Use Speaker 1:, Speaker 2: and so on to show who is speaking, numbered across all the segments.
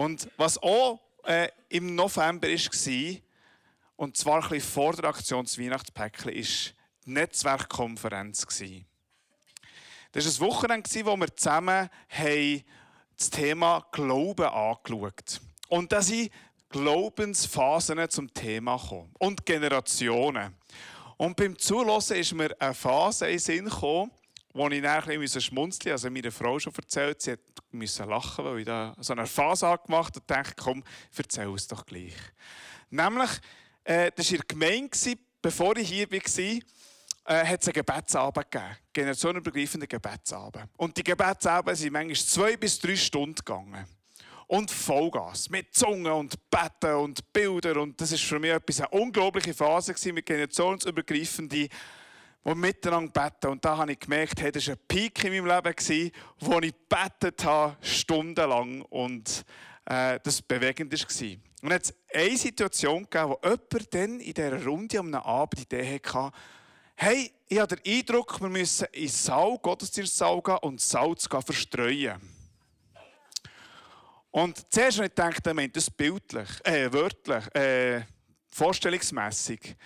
Speaker 1: Und was auch äh, im November war, und zwar ein bisschen vor der Aktion des Weihnachtspäckchen, war die Netzwerkkonferenz. Das war ein Wochenende, wo wir zusammen das Thema Glauben angeschaut haben. Und da sind Glaubensphasen zum Thema gekommen. Und Generationen. Und beim Zulassen ist mir eine Phase in den Sinn gekommen, wo ich dann ein schmunzeln. Also meine Frau schon erzählt, sie musste lachen, weil ich da so eine Phase habe und dachte, komm, erzähl es doch gleich. Nämlich, äh, das war in der Gemeinde, bevor ich hier war, äh, hat es einen Gebetsabend gegeben. Generationenübergreifenden Gebetsabend. Und die Gebetsabende sind manchmal zwei bis drei Stunden gegangen. Und Vollgas. Mit Zungen und Betten und Bildern. Und das war für mich etwas, eine unglaubliche Phase gewesen, mit generationsübergreifenden, die miteinander beten. Und da habe ich gemerkt, hey, das war ein Peak in meinem Leben, wo ich gebetet habe, stundenlang. Und äh, das bewegend. Und jetzt eine Situation gegeben, wo jemand dann in dieser Runde am Abend die Idee hatte, hey, ich habe den Eindruck, wir müssen in Saal, Gottesdienstsaal gehen und Salz verstreuen. Und zuerst habe ich gedacht, er meint das bildlich, äh, wörtlich, äh, vorstellungsmässig.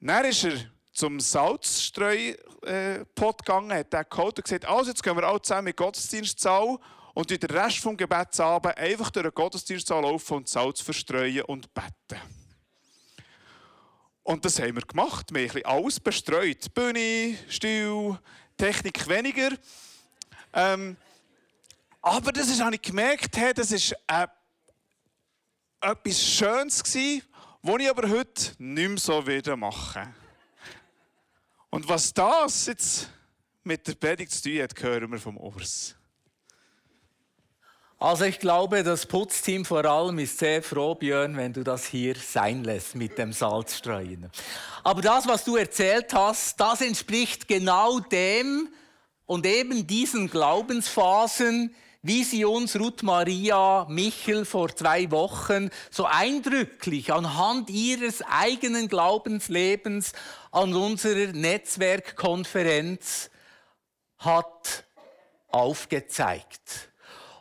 Speaker 1: Dann ist er zum Salzstreu-Pot gegangen, hat den geholt und gesagt, also jetzt gehen wir alle zusammen in den Gottesdienstsaal und in den Rest vom Gebetsabend einfach durch den Gottesdienstsaal laufen und Salz verstreuen und beten. Und das haben wir gemacht. Wir haben alles bestreut. Bühne, Stuhl, Technik weniger. Ähm, aber das ist, habe ich gemerkt, hey, das war äh, etwas Schönes gewesen, was ich aber heute nicht mehr so wieder mache. Und was das jetzt mit der Predigt zu tun hat, hören wir vom Urs.
Speaker 2: Also ich glaube, das Putzteam vor allem ist sehr froh, Björn, wenn du das hier sein lässt mit dem Salzstreuen. Aber das, was du erzählt hast, das entspricht genau dem und eben diesen Glaubensphasen, wie sie uns Ruth Maria Michel vor zwei Wochen so eindrücklich anhand ihres eigenen Glaubenslebens an unserer Netzwerkkonferenz hat aufgezeigt.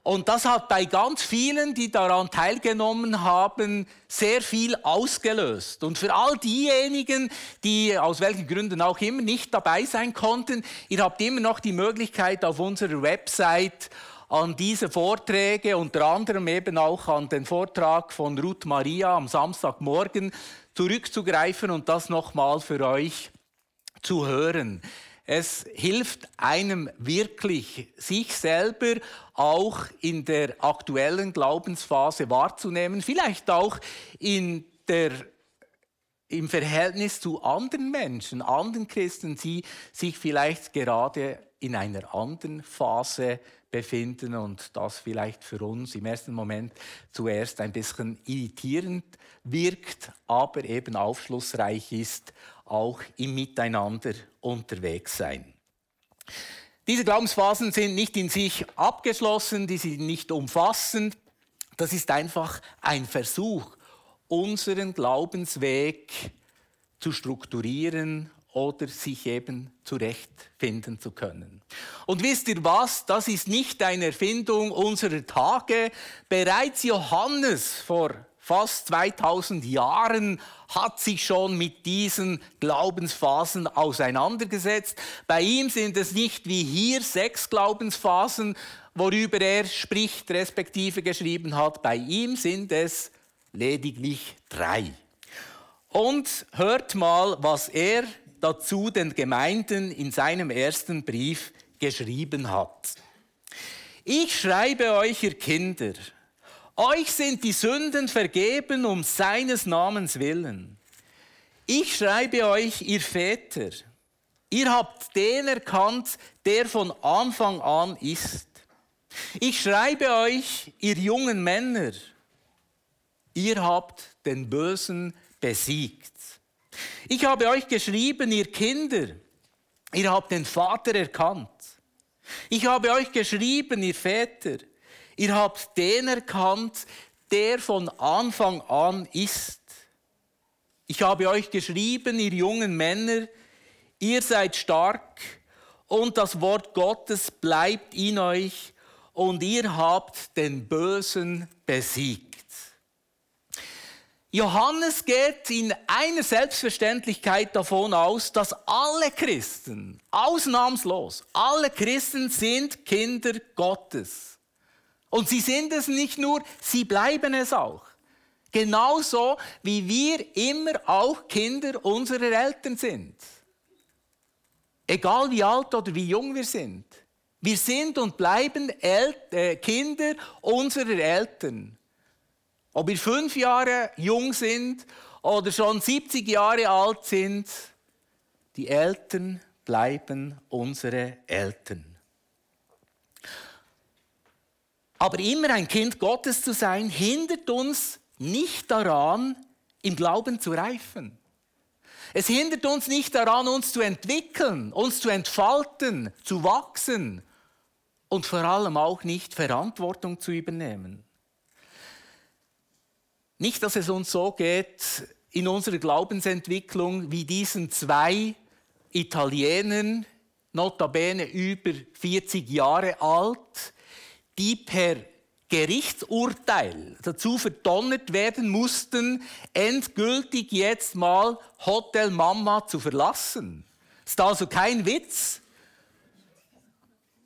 Speaker 2: Und das hat bei ganz vielen, die daran teilgenommen haben, sehr viel ausgelöst. Und für all diejenigen, die aus welchen Gründen auch immer nicht dabei sein konnten, ihr habt immer noch die Möglichkeit auf unserer Website an diese Vorträge, unter anderem eben auch an den Vortrag von Ruth Maria am Samstagmorgen zurückzugreifen und das nochmal für euch zu hören. Es hilft einem wirklich, sich selber auch in der aktuellen Glaubensphase wahrzunehmen, vielleicht auch in der im Verhältnis zu anderen Menschen, anderen Christen, die sich vielleicht gerade in einer anderen Phase befinden und das vielleicht für uns im ersten Moment zuerst ein bisschen irritierend wirkt, aber eben aufschlussreich ist, auch im Miteinander unterwegs sein. Diese Glaubensphasen sind nicht in sich abgeschlossen, die sind nicht umfassend. Das ist einfach ein Versuch, unseren Glaubensweg zu strukturieren oder sich eben zurechtfinden zu können. Und wisst ihr was? Das ist nicht eine Erfindung unserer Tage. Bereits Johannes vor fast 2000 Jahren hat sich schon mit diesen Glaubensphasen auseinandergesetzt. Bei ihm sind es nicht wie hier sechs Glaubensphasen, worüber er spricht, respektive geschrieben hat. Bei ihm sind es lediglich drei. Und hört mal, was er dazu den Gemeinden in seinem ersten Brief geschrieben hat. Ich schreibe euch, ihr Kinder, euch sind die Sünden vergeben um seines Namens willen. Ich schreibe euch, ihr Väter, ihr habt den erkannt, der von Anfang an ist. Ich schreibe euch, ihr jungen Männer, ihr habt den Bösen besiegt. Ich habe euch geschrieben, ihr Kinder, ihr habt den Vater erkannt. Ich habe euch geschrieben, ihr Väter, ihr habt den erkannt, der von Anfang an ist. Ich habe euch geschrieben, ihr jungen Männer, ihr seid stark und das Wort Gottes bleibt in euch und ihr habt den Bösen besiegt. Johannes geht in einer Selbstverständlichkeit davon aus, dass alle Christen, ausnahmslos, alle Christen sind Kinder Gottes. Und sie sind es nicht nur, sie bleiben es auch. Genauso wie wir immer auch Kinder unserer Eltern sind. Egal wie alt oder wie jung wir sind. Wir sind und bleiben El äh, Kinder unserer Eltern. Ob wir fünf Jahre jung sind oder schon 70 Jahre alt sind, die Eltern bleiben unsere Eltern. Aber immer ein Kind Gottes zu sein, hindert uns nicht daran, im Glauben zu reifen. Es hindert uns nicht daran, uns zu entwickeln, uns zu entfalten, zu wachsen und vor allem auch nicht Verantwortung zu übernehmen. Nicht, dass es uns so geht in unserer Glaubensentwicklung wie diesen zwei Italienern, notabene über 40 Jahre alt, die per Gerichtsurteil dazu verdonnert werden mussten, endgültig jetzt mal Hotel Mama zu verlassen. Ist also kein Witz,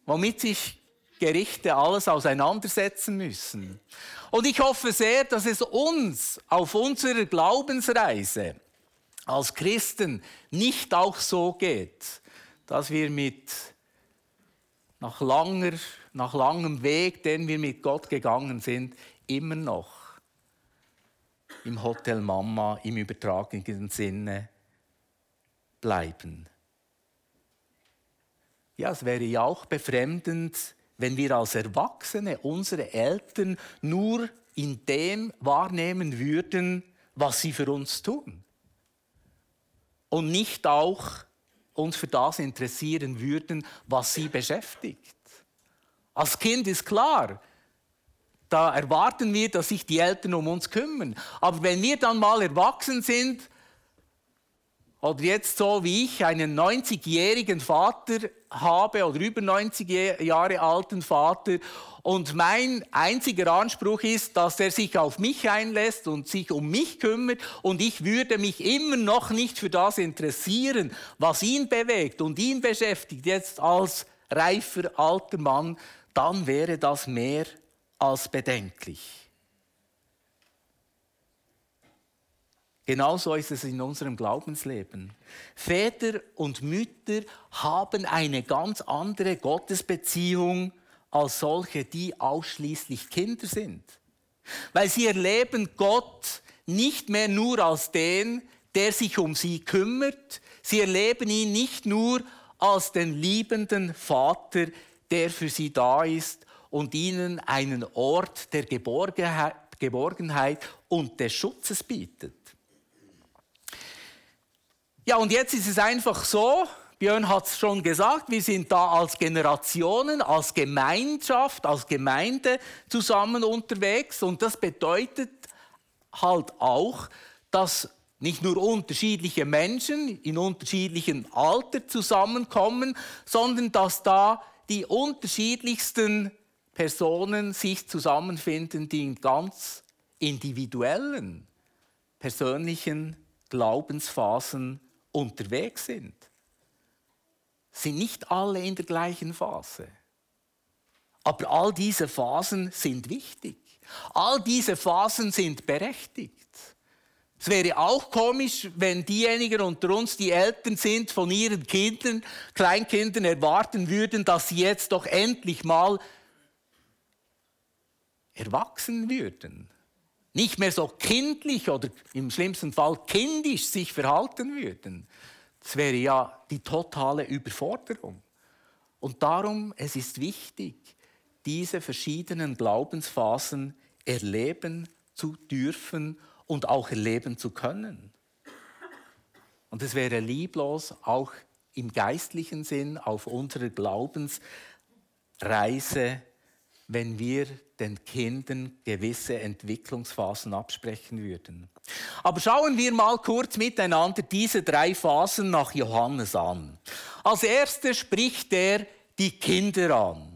Speaker 2: womit sich Gerichte alles auseinandersetzen müssen. Und ich hoffe sehr, dass es uns auf unserer Glaubensreise als Christen nicht auch so geht, dass wir mit nach, langer, nach langem Weg, den wir mit Gott gegangen sind, immer noch im Hotel Mama im übertragenen Sinne bleiben. Ja, es wäre ja auch befremdend, wenn wir als Erwachsene unsere Eltern nur in dem wahrnehmen würden, was sie für uns tun. Und nicht auch uns für das interessieren würden, was sie beschäftigt. Als Kind ist klar, da erwarten wir, dass sich die Eltern um uns kümmern. Aber wenn wir dann mal erwachsen sind, oder jetzt so wie ich einen 90-jährigen Vater habe oder über 90 Jahre alten Vater und mein einziger Anspruch ist, dass er sich auf mich einlässt und sich um mich kümmert und ich würde mich immer noch nicht für das interessieren, was ihn bewegt und ihn beschäftigt jetzt als reifer alter Mann, dann wäre das mehr als bedenklich. Genauso ist es in unserem Glaubensleben. Väter und Mütter haben eine ganz andere Gottesbeziehung als solche, die ausschließlich Kinder sind. Weil sie erleben Gott nicht mehr nur als den, der sich um sie kümmert. Sie erleben ihn nicht nur als den liebenden Vater, der für sie da ist und ihnen einen Ort der Geborgenheit und des Schutzes bietet. Ja, und jetzt ist es einfach so, Björn hat es schon gesagt, wir sind da als Generationen, als Gemeinschaft, als Gemeinde zusammen unterwegs. Und das bedeutet halt auch, dass nicht nur unterschiedliche Menschen in unterschiedlichem Alter zusammenkommen, sondern dass da die unterschiedlichsten Personen sich zusammenfinden, die in ganz individuellen, persönlichen Glaubensphasen unterwegs sind, sind nicht alle in der gleichen Phase. Aber all diese Phasen sind wichtig. All diese Phasen sind berechtigt. Es wäre auch komisch, wenn diejenigen unter uns, die Eltern sind von ihren Kindern, Kleinkindern, erwarten würden, dass sie jetzt doch endlich mal erwachsen würden nicht mehr so kindlich oder im schlimmsten Fall kindisch sich verhalten würden. Das wäre ja die totale Überforderung. Und darum, es ist wichtig, diese verschiedenen Glaubensphasen erleben zu dürfen und auch erleben zu können. Und es wäre lieblos, auch im geistlichen Sinn auf unserer Glaubensreise wenn wir den Kindern gewisse Entwicklungsphasen absprechen würden. Aber schauen wir mal kurz miteinander diese drei Phasen nach Johannes an. Als erstes spricht er die Kinder an.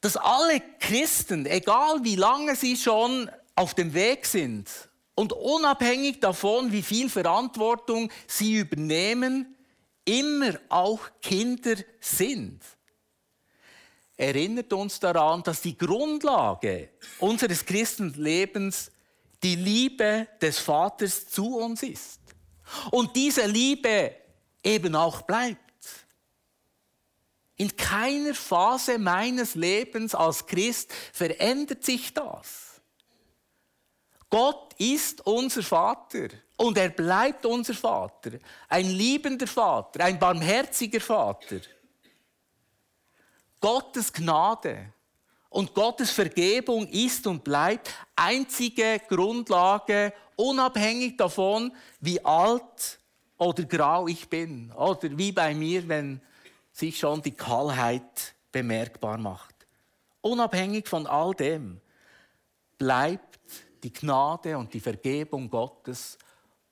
Speaker 2: dass alle Christen, egal wie lange sie schon auf dem Weg sind und unabhängig davon, wie viel Verantwortung sie übernehmen, immer auch Kinder sind. Erinnert uns daran, dass die Grundlage unseres Christenlebens die Liebe des Vaters zu uns ist. Und diese Liebe eben auch bleibt. In keiner Phase meines Lebens als Christ verändert sich das. Gott ist unser Vater und er bleibt unser Vater, ein liebender Vater, ein barmherziger Vater. Gottes Gnade und Gottes Vergebung ist und bleibt einzige Grundlage, unabhängig davon, wie alt oder grau ich bin. Oder wie bei mir, wenn sich schon die Kahlheit bemerkbar macht. Unabhängig von all dem bleibt die Gnade und die Vergebung Gottes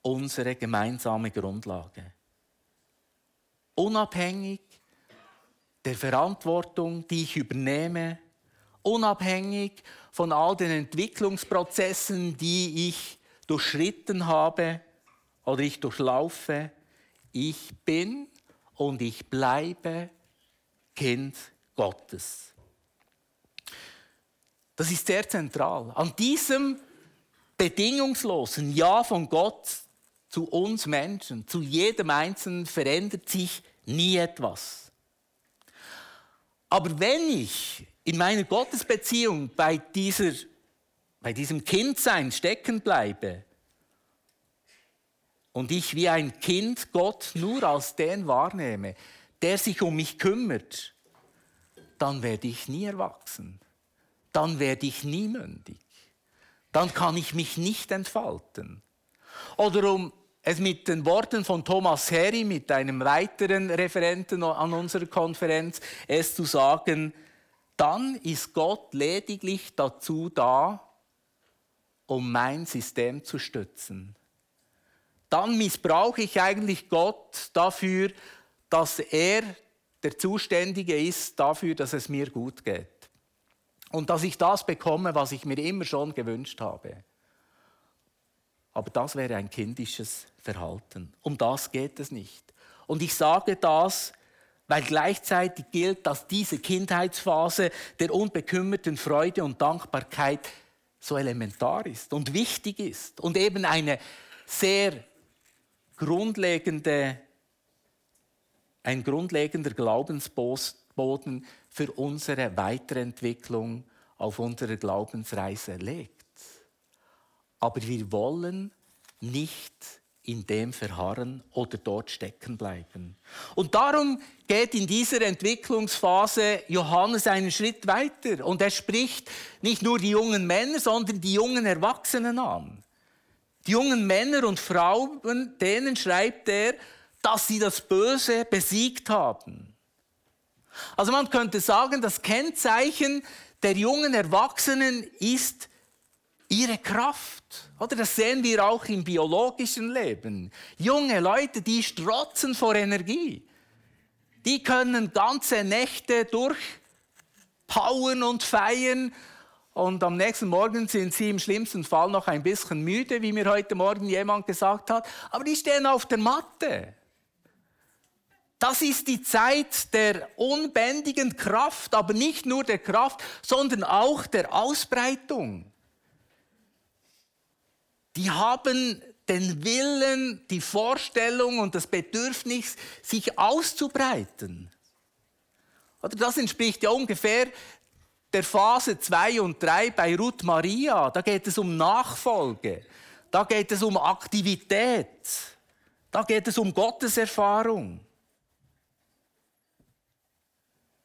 Speaker 2: unsere gemeinsame Grundlage. Unabhängig der Verantwortung, die ich übernehme, unabhängig von all den Entwicklungsprozessen, die ich durchschritten habe oder ich durchlaufe, ich bin und ich bleibe Kind Gottes. Das ist sehr zentral. An diesem bedingungslosen Ja von Gott zu uns Menschen, zu jedem Einzelnen verändert sich nie etwas. Aber wenn ich in meiner Gottesbeziehung bei, dieser, bei diesem Kindsein stecken bleibe und ich wie ein Kind Gott nur als den wahrnehme, der sich um mich kümmert, dann werde ich nie erwachsen. Dann werde ich nie mündig. Dann kann ich mich nicht entfalten. Oder um es mit den Worten von Thomas Harry, mit einem weiteren Referenten an unserer Konferenz, es zu sagen, dann ist Gott lediglich dazu da, um mein System zu stützen. Dann missbrauche ich eigentlich Gott dafür, dass er der Zuständige ist dafür, dass es mir gut geht. Und dass ich das bekomme, was ich mir immer schon gewünscht habe. Aber das wäre ein kindisches Verhalten. Um das geht es nicht. Und ich sage das, weil gleichzeitig gilt, dass diese Kindheitsphase der unbekümmerten Freude und Dankbarkeit so elementar ist und wichtig ist und eben eine sehr grundlegende, ein grundlegender Glaubensboden für unsere Weiterentwicklung auf unserer Glaubensreise legt. Aber wir wollen nicht in dem verharren oder dort stecken bleiben. Und darum geht in dieser Entwicklungsphase Johannes einen Schritt weiter und er spricht nicht nur die jungen Männer, sondern die jungen Erwachsenen an. Die jungen Männer und Frauen, denen schreibt er, dass sie das Böse besiegt haben. Also man könnte sagen, das Kennzeichen der jungen Erwachsenen ist ihre Kraft. Oder das sehen wir auch im biologischen Leben. Junge Leute, die strotzen vor Energie. Die können ganze Nächte durchpowern und feiern. Und am nächsten Morgen sind sie im schlimmsten Fall noch ein bisschen müde, wie mir heute Morgen jemand gesagt hat. Aber die stehen auf der Matte. Das ist die Zeit der unbändigen Kraft, aber nicht nur der Kraft, sondern auch der Ausbreitung die haben den Willen, die Vorstellung und das Bedürfnis, sich auszubreiten. Oder das entspricht ja ungefähr der Phase 2 und 3 bei Ruth Maria. Da geht es um Nachfolge, da geht es um Aktivität, da geht es um Gotteserfahrung.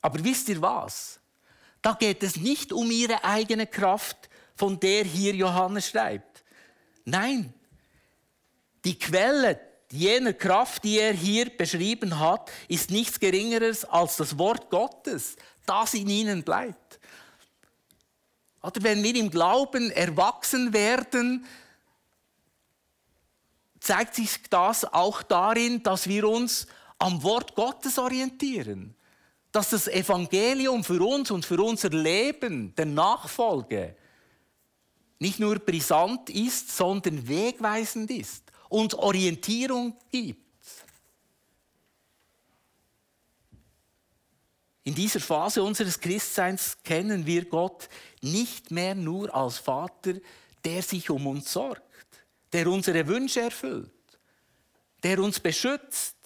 Speaker 2: Aber wisst ihr was? Da geht es nicht um ihre eigene Kraft, von der hier Johannes schreibt. Nein, die Quelle jener Kraft, die er hier beschrieben hat, ist nichts Geringeres als das Wort Gottes, das in ihnen bleibt. Oder wenn wir im Glauben erwachsen werden, zeigt sich das auch darin, dass wir uns am Wort Gottes orientieren. dass das Evangelium für uns und für unser Leben der Nachfolge nicht nur brisant ist, sondern wegweisend ist, uns Orientierung gibt. In dieser Phase unseres Christseins kennen wir Gott nicht mehr nur als Vater, der sich um uns sorgt, der unsere Wünsche erfüllt, der uns beschützt,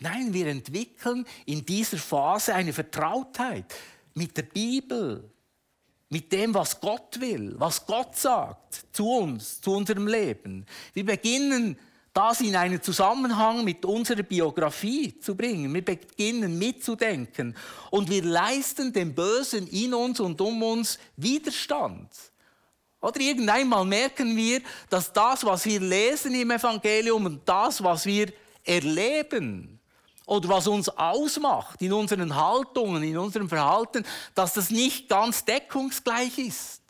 Speaker 2: Nein, wir entwickeln in dieser Phase eine Vertrautheit mit der Bibel, mit dem, was Gott will, was Gott sagt zu uns, zu unserem Leben. Wir beginnen das in einen Zusammenhang mit unserer Biografie zu bringen. Wir beginnen mitzudenken und wir leisten dem Bösen in uns und um uns Widerstand. Oder irgendeinmal merken wir, dass das, was wir lesen im Evangelium und das, was wir erleben, oder was uns ausmacht in unseren Haltungen, in unserem Verhalten, dass das nicht ganz deckungsgleich ist.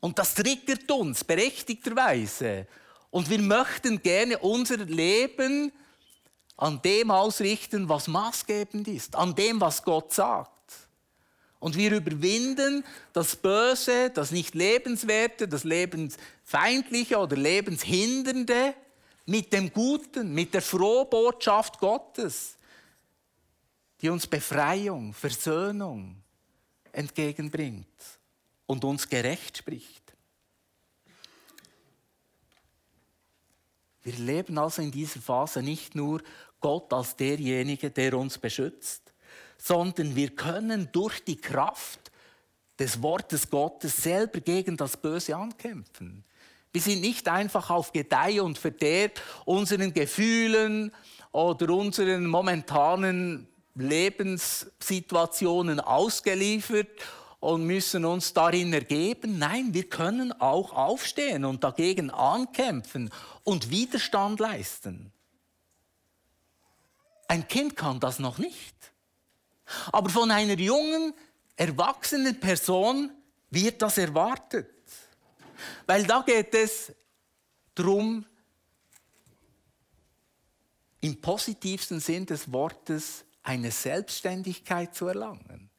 Speaker 2: Und das triggert uns berechtigterweise. Und wir möchten gerne unser Leben an dem ausrichten, was maßgebend ist, an dem, was Gott sagt. Und wir überwinden das Böse, das nicht lebenswerte, das lebensfeindliche oder lebenshindernde mit dem Guten, mit der Frohbotschaft Gottes, die uns Befreiung, Versöhnung entgegenbringt und uns gerecht spricht. Wir leben also in dieser Phase nicht nur Gott als derjenige, der uns beschützt, sondern wir können durch die Kraft des Wortes Gottes selber gegen das Böse ankämpfen. Wir sind nicht einfach auf Gedeih und Verderb unseren Gefühlen oder unseren momentanen Lebenssituationen ausgeliefert und müssen uns darin ergeben. Nein, wir können auch aufstehen und dagegen ankämpfen und Widerstand leisten. Ein Kind kann das noch nicht. Aber von einer jungen, erwachsenen Person wird das erwartet. Weil da geht es darum, im positivsten Sinn des Wortes eine Selbstständigkeit zu erlangen,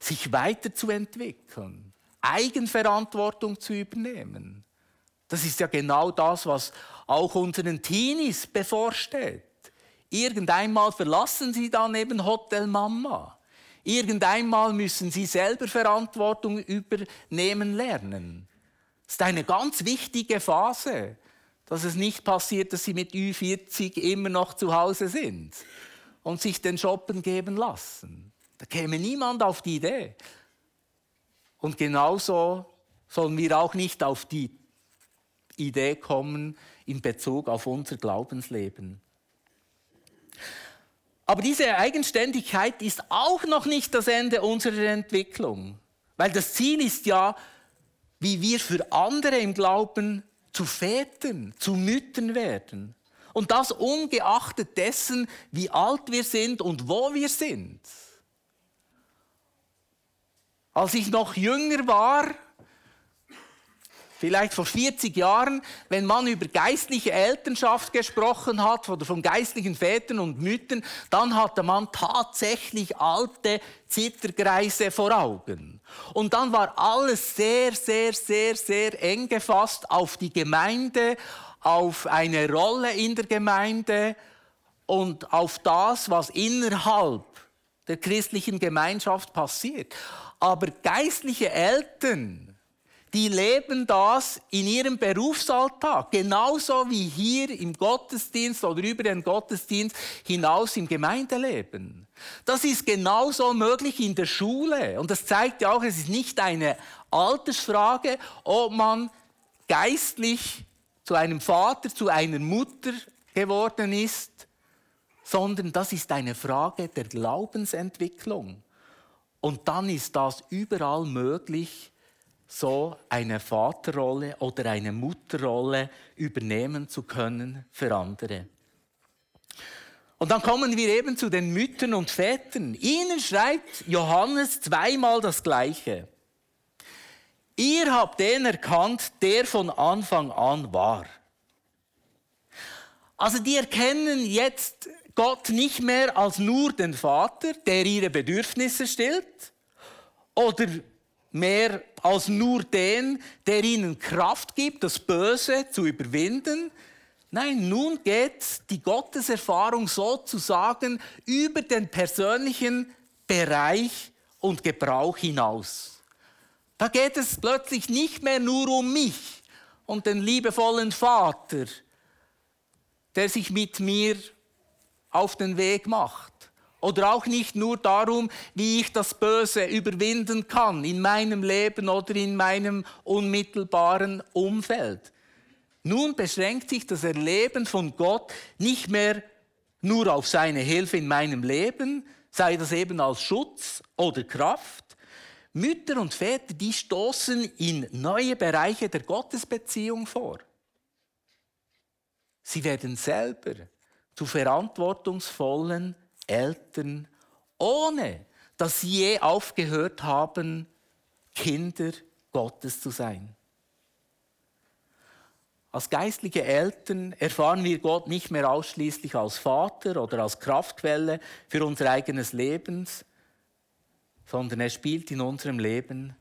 Speaker 2: sich weiterzuentwickeln, Eigenverantwortung zu übernehmen. Das ist ja genau das, was auch unseren Teenies bevorsteht. Irgendeinmal verlassen sie dann eben Hotel Mama. Irgendeinmal müssen sie selber Verantwortung übernehmen lernen. Das ist eine ganz wichtige Phase, dass es nicht passiert, dass sie mit Ü40 immer noch zu Hause sind und sich den Shoppen geben lassen. Da käme niemand auf die Idee. Und genauso sollen wir auch nicht auf die Idee kommen in Bezug auf unser Glaubensleben. Aber diese Eigenständigkeit ist auch noch nicht das Ende unserer Entwicklung. Weil das Ziel ist ja, wie wir für andere im Glauben zu Vätern, zu Müttern werden. Und das ungeachtet dessen, wie alt wir sind und wo wir sind. Als ich noch jünger war, vielleicht vor 40 Jahren, wenn man über geistliche Elternschaft gesprochen hat oder von geistlichen Vätern und Müttern, dann hatte man tatsächlich alte Zittergreise vor Augen. Und dann war alles sehr, sehr, sehr, sehr eng gefasst auf die Gemeinde, auf eine Rolle in der Gemeinde und auf das, was innerhalb der christlichen Gemeinschaft passiert. Aber geistliche Eltern, die leben das in ihrem Berufsalltag, genauso wie hier im Gottesdienst oder über den Gottesdienst hinaus im Gemeindeleben. Das ist genauso möglich in der Schule. Und das zeigt ja auch, es ist nicht eine Altersfrage, ob man geistlich zu einem Vater, zu einer Mutter geworden ist, sondern das ist eine Frage der Glaubensentwicklung. Und dann ist das überall möglich, so eine Vaterrolle oder eine Mutterrolle übernehmen zu können für andere. Und dann kommen wir eben zu den Müttern und Vätern. Ihnen schreibt Johannes zweimal das Gleiche. Ihr habt den erkannt, der von Anfang an war. Also die erkennen jetzt Gott nicht mehr als nur den Vater, der ihre Bedürfnisse stillt, oder mehr als nur den, der ihnen Kraft gibt, das Böse zu überwinden. Nein, nun geht die Gotteserfahrung sozusagen über den persönlichen Bereich und Gebrauch hinaus. Da geht es plötzlich nicht mehr nur um mich und den liebevollen Vater, der sich mit mir auf den Weg macht. Oder auch nicht nur darum, wie ich das Böse überwinden kann in meinem Leben oder in meinem unmittelbaren Umfeld. Nun beschränkt sich das Erleben von Gott nicht mehr nur auf seine Hilfe in meinem Leben, sei das eben als Schutz oder Kraft. Mütter und Väter, die stoßen in neue Bereiche der Gottesbeziehung vor. Sie werden selber zu verantwortungsvollen Eltern, ohne dass sie je aufgehört haben, Kinder Gottes zu sein. Als geistliche Eltern erfahren wir Gott nicht mehr ausschließlich als Vater oder als Kraftquelle für unser eigenes Leben, sondern er spielt in unserem Leben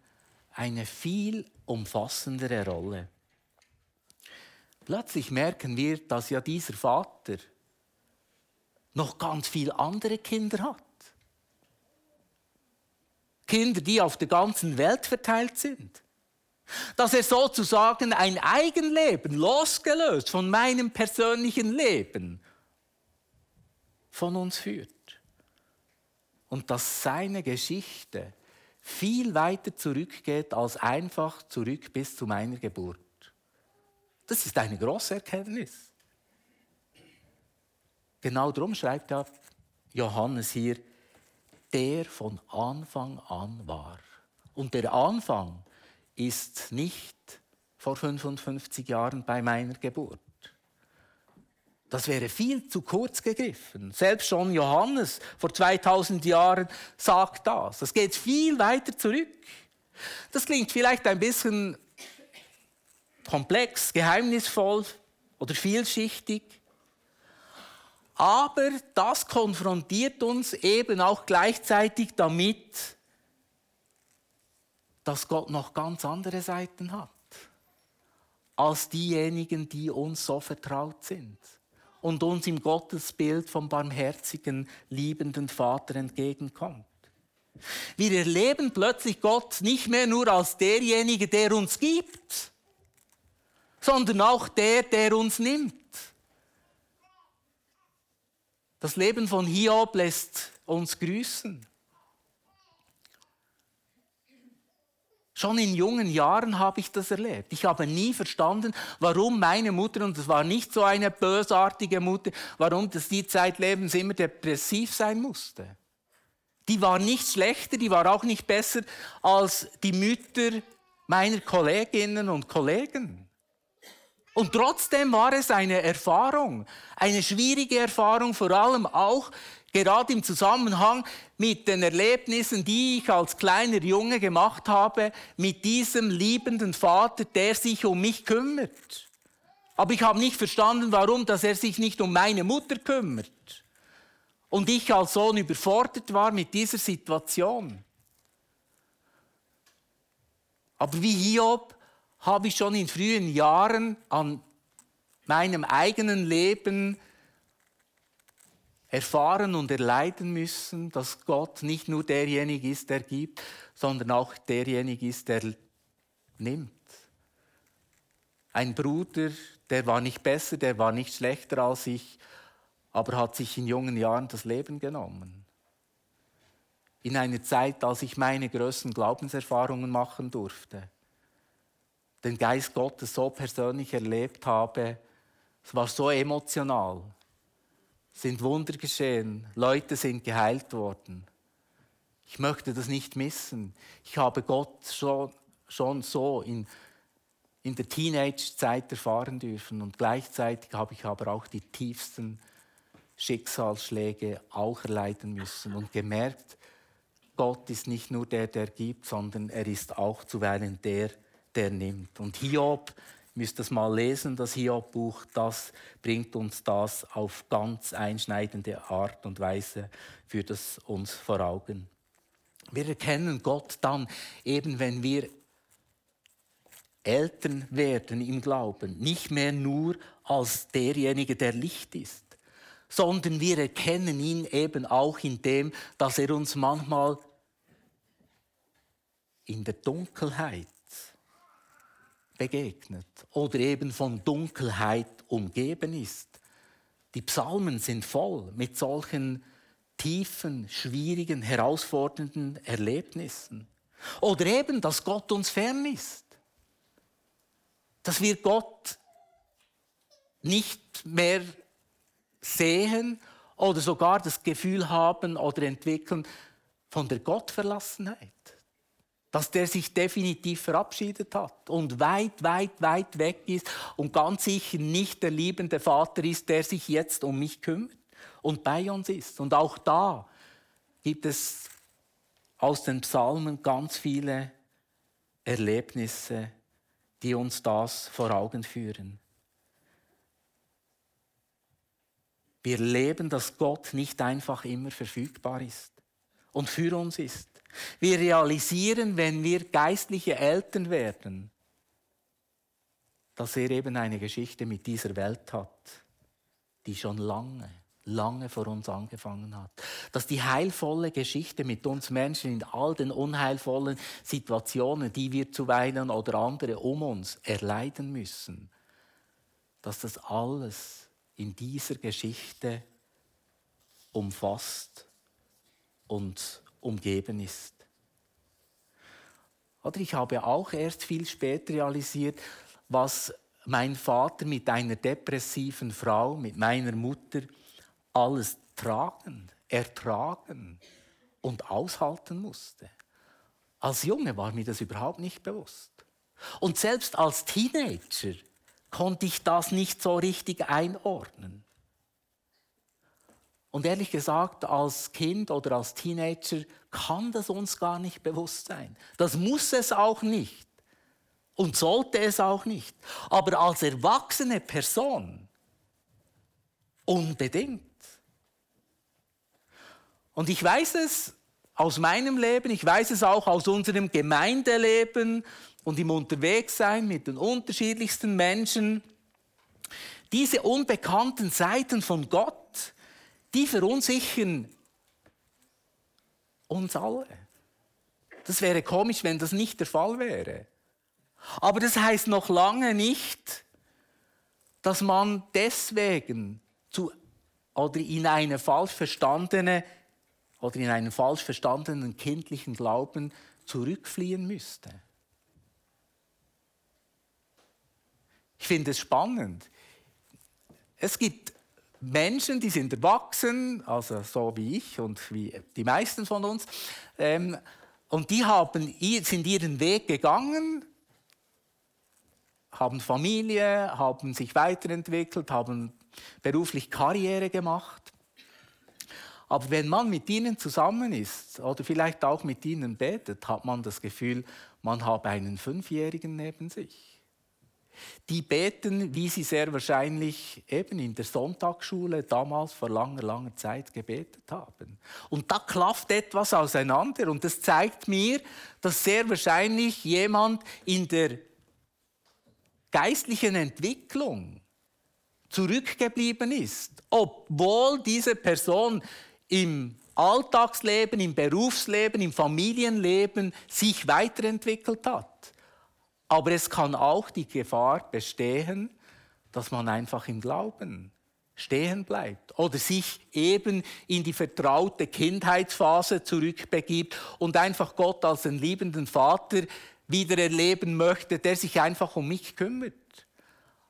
Speaker 2: eine viel umfassendere Rolle. Plötzlich merken wir, dass ja dieser Vater noch ganz viele andere Kinder hat. Kinder, die auf der ganzen Welt verteilt sind. Dass er sozusagen ein Eigenleben, losgelöst von meinem persönlichen Leben, von uns führt. Und dass seine Geschichte viel weiter zurückgeht als einfach zurück bis zu meiner Geburt. Das ist eine große Erkenntnis. Genau darum schreibt ja Johannes hier, der von Anfang an war. Und der Anfang ist nicht vor 55 Jahren bei meiner Geburt. Das wäre viel zu kurz gegriffen. Selbst schon Johannes vor 2000 Jahren sagt das. Das geht viel weiter zurück. Das klingt vielleicht ein bisschen komplex, geheimnisvoll oder vielschichtig. Aber das konfrontiert uns eben auch gleichzeitig damit, dass Gott noch ganz andere Seiten hat als diejenigen, die uns so vertraut sind und uns im Gottesbild vom barmherzigen, liebenden Vater entgegenkommt. Wir erleben plötzlich Gott nicht mehr nur als derjenige, der uns gibt, sondern auch der, der uns nimmt. Das Leben von Hiob lässt uns grüßen. Schon in jungen Jahren habe ich das erlebt. Ich habe nie verstanden, warum meine Mutter, und es war nicht so eine bösartige Mutter, warum das die Zeitlebens immer depressiv sein musste. Die war nicht schlechter, die war auch nicht besser als die Mütter meiner Kolleginnen und Kollegen. Und trotzdem war es eine Erfahrung, eine schwierige Erfahrung, vor allem auch gerade im Zusammenhang mit den Erlebnissen, die ich als kleiner Junge gemacht habe, mit diesem liebenden Vater, der sich um mich kümmert. Aber ich habe nicht verstanden, warum, dass er sich nicht um meine Mutter kümmert. Und ich als Sohn überfordert war mit dieser Situation. Aber wie Hiob habe ich schon in frühen Jahren an meinem eigenen Leben erfahren und erleiden müssen, dass Gott nicht nur derjenige ist, der gibt, sondern auch derjenige ist, der nimmt. Ein Bruder, der war nicht besser, der war nicht schlechter als ich, aber hat sich in jungen Jahren das Leben genommen. In einer Zeit, als ich meine größten Glaubenserfahrungen machen durfte den Geist Gottes so persönlich erlebt habe. Es war so emotional. Sind Wunder geschehen. Leute sind geheilt worden. Ich möchte das nicht missen. Ich habe Gott schon, schon so in, in der Teenage-Zeit erfahren dürfen. Und gleichzeitig habe ich aber auch die tiefsten Schicksalsschläge auch erleiden müssen und gemerkt, Gott ist nicht nur der, der gibt, sondern er ist auch zuweilen der, der nimmt. Und Hiob müsst das mal lesen, das Hiob-Buch, das bringt uns das auf ganz einschneidende Art und Weise, führt es uns vor Augen. Wir erkennen Gott dann eben, wenn wir Eltern werden im Glauben, nicht mehr nur als derjenige, der Licht ist, sondern wir erkennen ihn eben auch in dem, dass er uns manchmal in der Dunkelheit begegnet oder eben von Dunkelheit umgeben ist. Die Psalmen sind voll mit solchen tiefen, schwierigen, herausfordernden Erlebnissen. Oder eben, dass Gott uns fern ist. Dass wir Gott nicht mehr sehen oder sogar das Gefühl haben oder entwickeln von der Gottverlassenheit dass der sich definitiv verabschiedet hat und weit, weit, weit weg ist und ganz sicher nicht der liebende Vater ist, der sich jetzt um mich kümmert und bei uns ist. Und auch da gibt es aus den Psalmen ganz viele Erlebnisse, die uns das vor Augen führen. Wir leben, dass Gott nicht einfach immer verfügbar ist und für uns ist. Wir realisieren, wenn wir geistliche Eltern werden, dass er eben eine Geschichte mit dieser Welt hat, die schon lange, lange vor uns angefangen hat. Dass die heilvolle Geschichte mit uns Menschen in all den unheilvollen Situationen, die wir zuweilen oder andere um uns erleiden müssen, dass das alles in dieser Geschichte umfasst und umgeben ist. Oder ich habe auch erst viel später realisiert, was mein Vater mit einer depressiven Frau, mit meiner Mutter, alles tragen, ertragen und aushalten musste. Als Junge war mir das überhaupt nicht bewusst. Und selbst als Teenager konnte ich das nicht so richtig einordnen. Und ehrlich gesagt, als Kind oder als Teenager kann das uns gar nicht bewusst sein. Das muss es auch nicht und sollte es auch nicht. Aber als erwachsene Person unbedingt. Und ich weiß es aus meinem Leben, ich weiß es auch aus unserem Gemeindeleben und im Unterwegssein mit den unterschiedlichsten Menschen. Diese unbekannten Seiten von Gott, die verunsichern uns alle. Das wäre komisch, wenn das nicht der Fall wäre. Aber das heißt noch lange nicht, dass man deswegen zu, oder in eine falsch verstandene oder in einen falsch verstandenen kindlichen Glauben zurückfliehen müsste. Ich finde es spannend. Es gibt Menschen, die sind erwachsen, also so wie ich und wie die meisten von uns, ähm, und die haben, sind ihren Weg gegangen, haben Familie, haben sich weiterentwickelt, haben beruflich Karriere gemacht. Aber wenn man mit ihnen zusammen ist oder vielleicht auch mit ihnen betet, hat man das Gefühl, man habe einen Fünfjährigen neben sich. Die beten, wie sie sehr wahrscheinlich eben in der Sonntagsschule damals vor langer, langer Zeit gebetet haben. Und da klafft etwas auseinander und das zeigt mir, dass sehr wahrscheinlich jemand in der geistlichen Entwicklung zurückgeblieben ist, obwohl diese Person im Alltagsleben, im Berufsleben, im Familienleben sich weiterentwickelt hat. Aber es kann auch die Gefahr bestehen, dass man einfach im Glauben stehen bleibt oder sich eben in die vertraute Kindheitsphase zurückbegibt und einfach Gott als einen liebenden Vater wieder erleben möchte, der sich einfach um mich kümmert.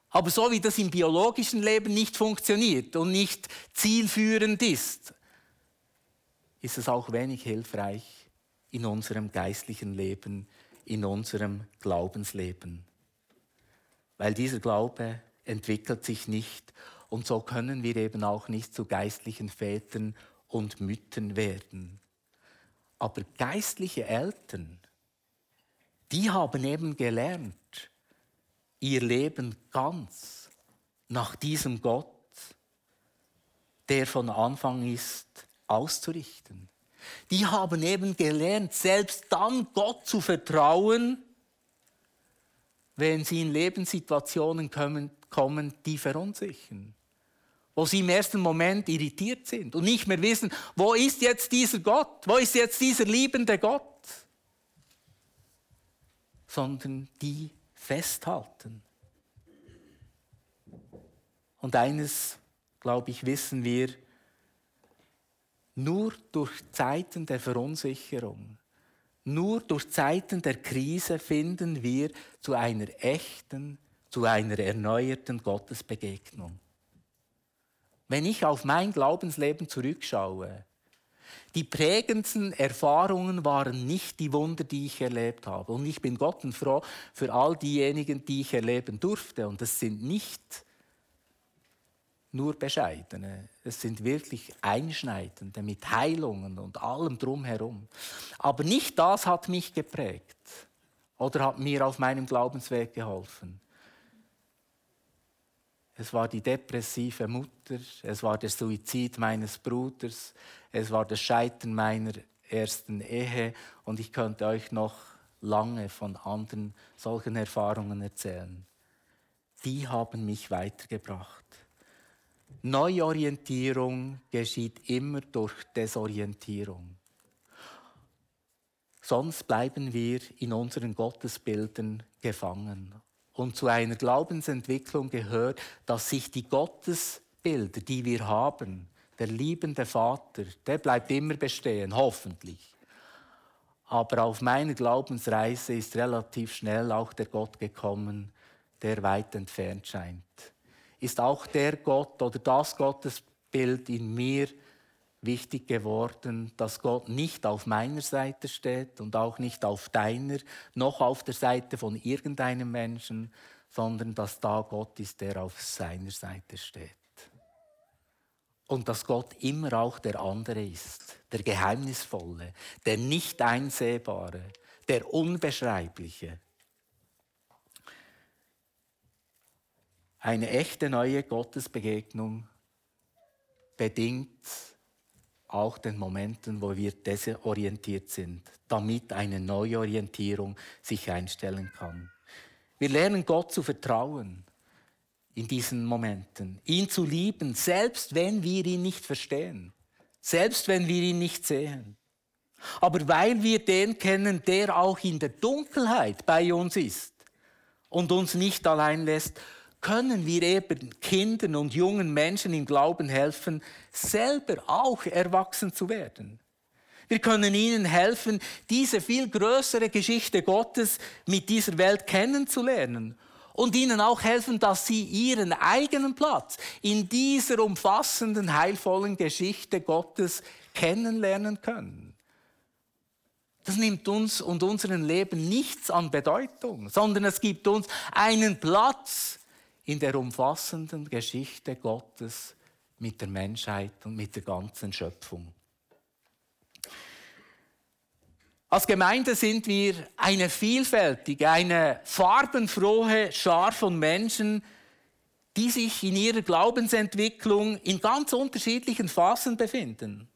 Speaker 2: Aber so wie das im biologischen Leben nicht funktioniert und nicht zielführend ist, ist es auch wenig hilfreich in unserem geistlichen Leben in unserem Glaubensleben. Weil dieser Glaube entwickelt sich nicht und so können wir eben auch nicht zu geistlichen Vätern und Müttern werden. Aber geistliche Eltern, die haben eben gelernt, ihr Leben ganz nach diesem Gott, der von Anfang ist, auszurichten. Die haben eben gelernt, selbst dann Gott zu vertrauen, wenn sie in Lebenssituationen kommen, die verunsichern. Wo sie im ersten Moment irritiert sind und nicht mehr wissen, wo ist jetzt dieser Gott, wo ist jetzt dieser liebende Gott, sondern die festhalten. Und eines, glaube ich, wissen wir, nur durch Zeiten der Verunsicherung, nur durch Zeiten der Krise finden wir zu einer echten, zu einer erneuerten Gottesbegegnung. Wenn ich auf mein Glaubensleben zurückschaue, die prägendsten Erfahrungen waren nicht die Wunder, die ich erlebt habe. Und ich bin Gott froh für all diejenigen, die ich erleben durfte. Und das sind nicht nur bescheidene, es sind wirklich einschneidende mit Heilungen und allem drumherum. Aber nicht das hat mich geprägt oder hat mir auf meinem Glaubensweg geholfen. Es war die depressive Mutter, es war der Suizid meines Bruders, es war das Scheitern meiner ersten Ehe und ich könnte euch noch lange von anderen solchen Erfahrungen erzählen. Die haben mich weitergebracht. Neuorientierung geschieht immer durch Desorientierung. Sonst bleiben wir in unseren Gottesbildern gefangen und zu einer Glaubensentwicklung gehört, dass sich die Gottesbilder, die wir haben, der liebende Vater, der bleibt immer bestehen, hoffentlich. Aber auf meiner Glaubensreise ist relativ schnell auch der Gott gekommen, der weit entfernt scheint. Ist auch der Gott oder das Gottesbild in mir wichtig geworden, dass Gott nicht auf meiner Seite steht und auch nicht auf deiner, noch auf der Seite von irgendeinem Menschen, sondern dass da Gott ist, der auf seiner Seite steht. Und dass Gott immer auch der andere ist, der Geheimnisvolle, der nicht einsehbare, der Unbeschreibliche. Eine echte neue Gottesbegegnung bedingt auch den Momenten, wo wir desorientiert sind, damit eine Neuorientierung sich einstellen kann. Wir lernen Gott zu vertrauen in diesen Momenten, ihn zu lieben, selbst wenn wir ihn nicht verstehen, selbst wenn wir ihn nicht sehen. Aber weil wir den kennen, der auch in der Dunkelheit bei uns ist und uns nicht allein lässt, können wir eben Kindern und jungen Menschen im Glauben helfen, selber auch erwachsen zu werden. Wir können ihnen helfen, diese viel größere Geschichte Gottes mit dieser Welt kennenzulernen und ihnen auch helfen, dass sie ihren eigenen Platz in dieser umfassenden, heilvollen Geschichte Gottes kennenlernen können. Das nimmt uns und unserem Leben nichts an Bedeutung, sondern es gibt uns einen Platz in der umfassenden Geschichte Gottes mit der Menschheit und mit der ganzen Schöpfung. Als Gemeinde sind wir eine vielfältige, eine farbenfrohe Schar von Menschen, die sich in ihrer Glaubensentwicklung in ganz unterschiedlichen Phasen befinden.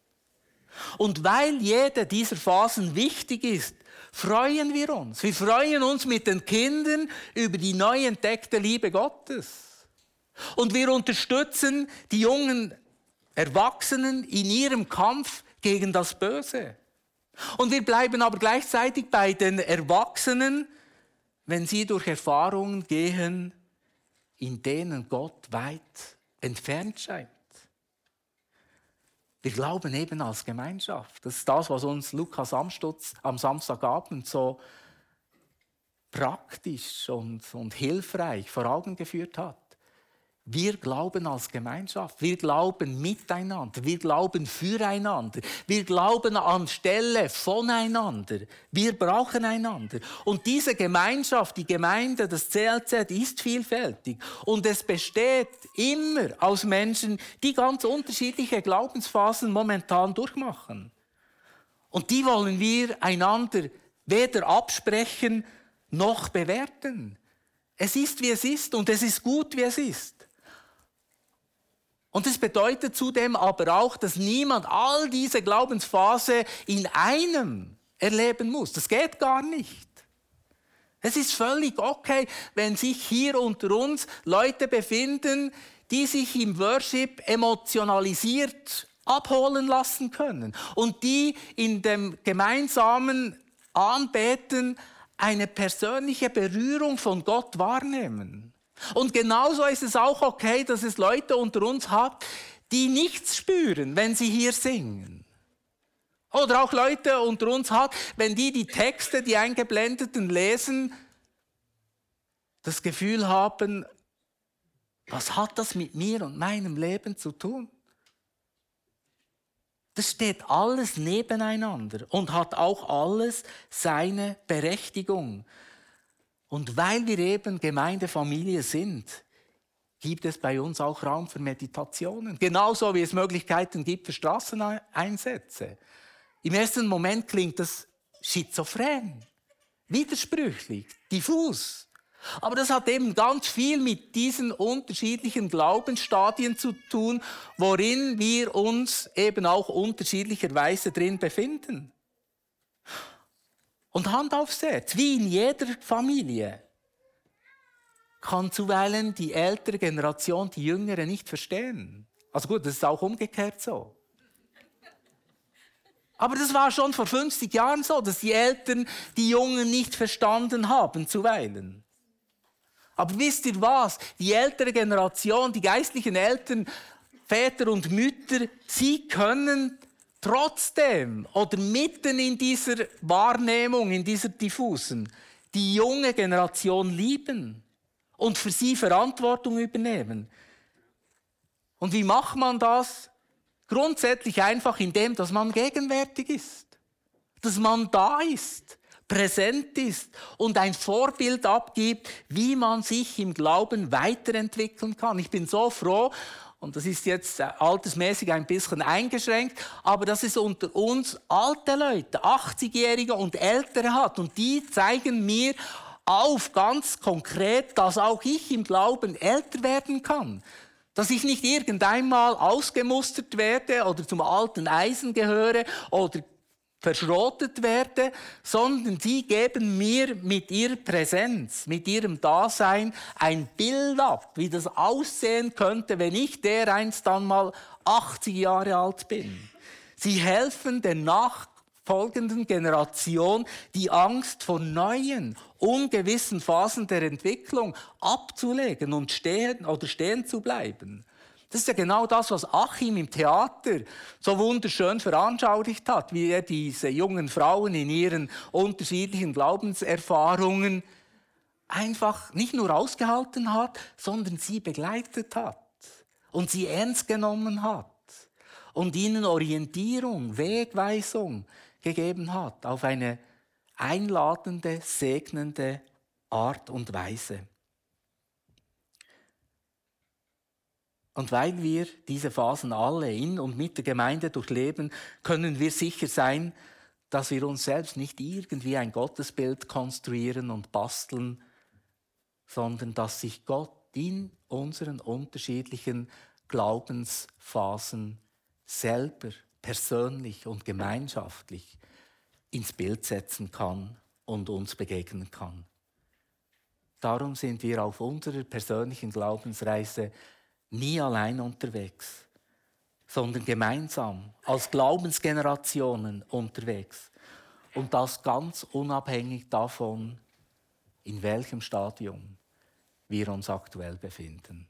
Speaker 2: Und weil jede dieser Phasen wichtig ist, freuen wir uns. Wir freuen uns mit den Kindern über die neu entdeckte Liebe Gottes. Und wir unterstützen die jungen Erwachsenen in ihrem Kampf gegen das Böse. Und wir bleiben aber gleichzeitig bei den Erwachsenen, wenn sie durch Erfahrungen gehen, in denen Gott weit entfernt scheint. Wir glauben eben als Gemeinschaft. Das ist das, was uns Lukas Amstutz am Samstagabend so praktisch und, und hilfreich vor Augen geführt hat. Wir glauben als Gemeinschaft, wir glauben miteinander, wir glauben füreinander, wir glauben anstelle voneinander. Wir brauchen einander. Und diese Gemeinschaft, die Gemeinde, das CLZ ist vielfältig und es besteht immer aus Menschen, die ganz unterschiedliche Glaubensphasen momentan durchmachen. Und die wollen wir einander weder absprechen noch bewerten. Es ist, wie es ist und es ist gut, wie es ist. Und es bedeutet zudem aber auch, dass niemand all diese Glaubensphase in einem erleben muss. Das geht gar nicht. Es ist völlig okay, wenn sich hier unter uns Leute befinden, die sich im Worship emotionalisiert abholen lassen können und die in dem gemeinsamen Anbeten eine persönliche Berührung von Gott wahrnehmen. Und genauso ist es auch okay, dass es Leute unter uns hat, die nichts spüren, wenn sie hier singen. Oder auch Leute unter uns hat, wenn die die Texte, die eingeblendeten lesen, das Gefühl haben, was hat das mit mir und meinem Leben zu tun? Das steht alles nebeneinander und hat auch alles seine Berechtigung. Und weil wir eben Gemeindefamilie sind, gibt es bei uns auch Raum für Meditationen. Genauso wie es Möglichkeiten gibt für Straßeneinsätze. Im ersten Moment klingt das schizophren, widersprüchlich, diffus. Aber das hat eben ganz viel mit diesen unterschiedlichen Glaubensstadien zu tun, worin wir uns eben auch unterschiedlicherweise drin befinden. Und Hand aufs Herz, wie in jeder Familie, kann zuweilen die ältere Generation die jüngere nicht verstehen. Also gut, das ist auch umgekehrt so. Aber das war schon vor 50 Jahren so, dass die Eltern die Jungen nicht verstanden haben, zuweilen. Aber wisst ihr was? Die ältere Generation, die geistlichen Eltern, Väter und Mütter, sie können trotzdem oder mitten in dieser Wahrnehmung, in dieser diffusen, die junge Generation lieben und für sie Verantwortung übernehmen. Und wie macht man das? Grundsätzlich einfach indem, dass man gegenwärtig ist, dass man da ist, präsent ist und ein Vorbild abgibt, wie man sich im Glauben weiterentwickeln kann. Ich bin so froh, und das ist jetzt äh, altersmäßig ein bisschen eingeschränkt, aber dass es unter uns alte Leute, 80-Jährige und Ältere hat und die zeigen mir auf ganz konkret, dass auch ich im Glauben älter werden kann. Dass ich nicht irgendeinmal ausgemustert werde oder zum alten Eisen gehöre oder verschrotet werde, sondern sie geben mir mit ihrer Präsenz, mit ihrem Dasein ein Bild ab, wie das aussehen könnte, wenn ich der einst dann mal 80 Jahre alt bin. Sie helfen der nachfolgenden Generation, die Angst vor neuen, ungewissen Phasen der Entwicklung abzulegen und stehen oder stehen zu bleiben. Das ist ja genau das, was Achim im Theater so wunderschön veranschaulicht hat, wie er diese jungen Frauen in ihren unterschiedlichen Glaubenserfahrungen einfach nicht nur ausgehalten hat, sondern sie begleitet hat und sie ernst genommen hat und ihnen Orientierung, Wegweisung gegeben hat auf eine einladende, segnende Art und Weise. Und weil wir diese Phasen alle in und mit der Gemeinde durchleben, können wir sicher sein, dass wir uns selbst nicht irgendwie ein Gottesbild konstruieren und basteln, sondern dass sich Gott in unseren unterschiedlichen Glaubensphasen selber persönlich und gemeinschaftlich ins Bild setzen kann und uns begegnen kann. Darum sind wir auf unserer persönlichen Glaubensreise nie allein unterwegs, sondern gemeinsam als Glaubensgenerationen unterwegs. Und das ganz unabhängig davon, in welchem Stadium wir uns aktuell befinden.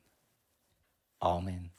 Speaker 2: Amen.